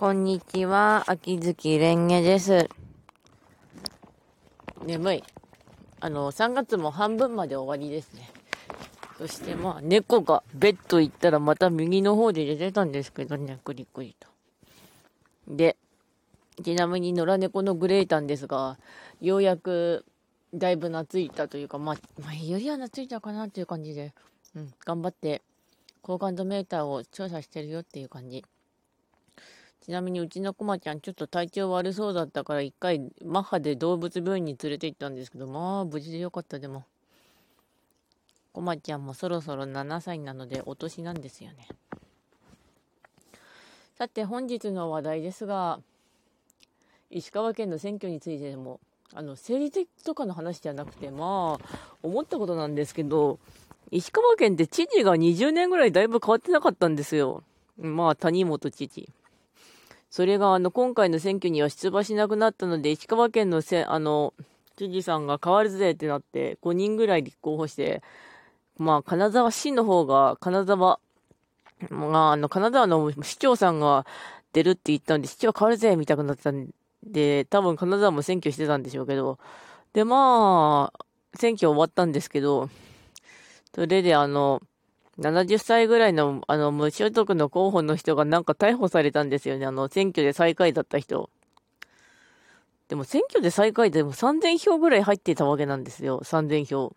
こんにちは、秋月蓮華です。眠い。あの、3月も半分まで終わりですね。そしてまあ、猫がベッド行ったらまた右の方で出てたんですけどね、くりくりと。で、ちなみに野良猫のグレータンですが、ようやくだいぶ懐いたというか、まあ、まあ、よりは懐いたかなっていう感じで、うん、頑張って、好感度メーターを調査してるよっていう感じ。ちなみにうちのコマちゃんちょっと体調悪そうだったから一回マッハで動物病院に連れて行ったんですけど、まあ無事でよかったでも。コマちゃんもそろそろ7歳なのでお年なんですよね。さて本日の話題ですが、石川県の選挙についてでも、あの、政治的とかの話じゃなくて、まあ、思ったことなんですけど、石川県って知事が20年ぐらいだいぶ変わってなかったんですよ。まあ、谷本知事。それが、あの、今回の選挙には出馬しなくなったので、石川県のせ、あの、知事さんが変わるぜってなって、5人ぐらい立候補して、まあ、金沢市の方が、金沢、まあ、あの、金沢の市長さんが出るって言ったんで、市長変わるぜみたいになったんで、多分金沢も選挙してたんでしょうけど、で、まあ、選挙終わったんですけど、それであの、70歳ぐらいの、あの、無所得の候補の人がなんか逮捕されたんですよね。あの、選挙で最下位だった人。でも選挙で最下位でも3000票ぐらい入ってたわけなんですよ。3000票。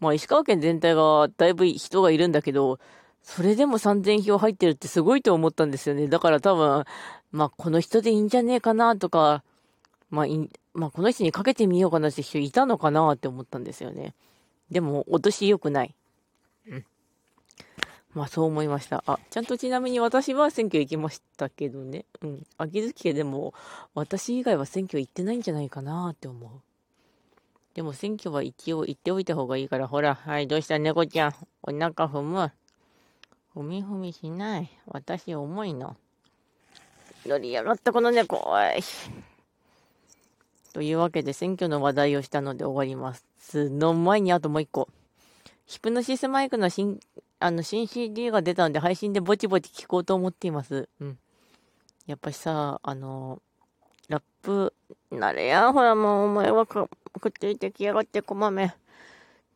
まあ、石川県全体がだいぶ人がいるんだけど、それでも3000票入ってるってすごいと思ったんですよね。だから多分、まあ、この人でいいんじゃねえかなとか、まあ、まあ、この人にかけてみようかなって人いたのかなって思ったんですよね。でも、落とし良くない。うん。まあ、そう思いました。あ、ちゃんとちなみに私は選挙行きましたけどね。うん。秋月家でも、私以外は選挙行ってないんじゃないかなって思う。でも選挙は一応行っておいた方がいいから、ほら、はい、どうした？猫ちゃん。お腹踏む？踏み踏みしない？私重いの。乗りやがったこの猫。おい。というわけで選挙の話題をしたので終わります。の前にあともう一個。ヒプノシスマイクの新、あの、新 CD が出たんで配信でぼちぼち聴こうと思っています。うん。やっぱしさ、あの、ラップ、なれや、ほらもうお前はくっついてきやがってこまめ。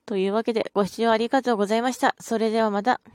というわけでご視聴ありがとうございました。それではまた。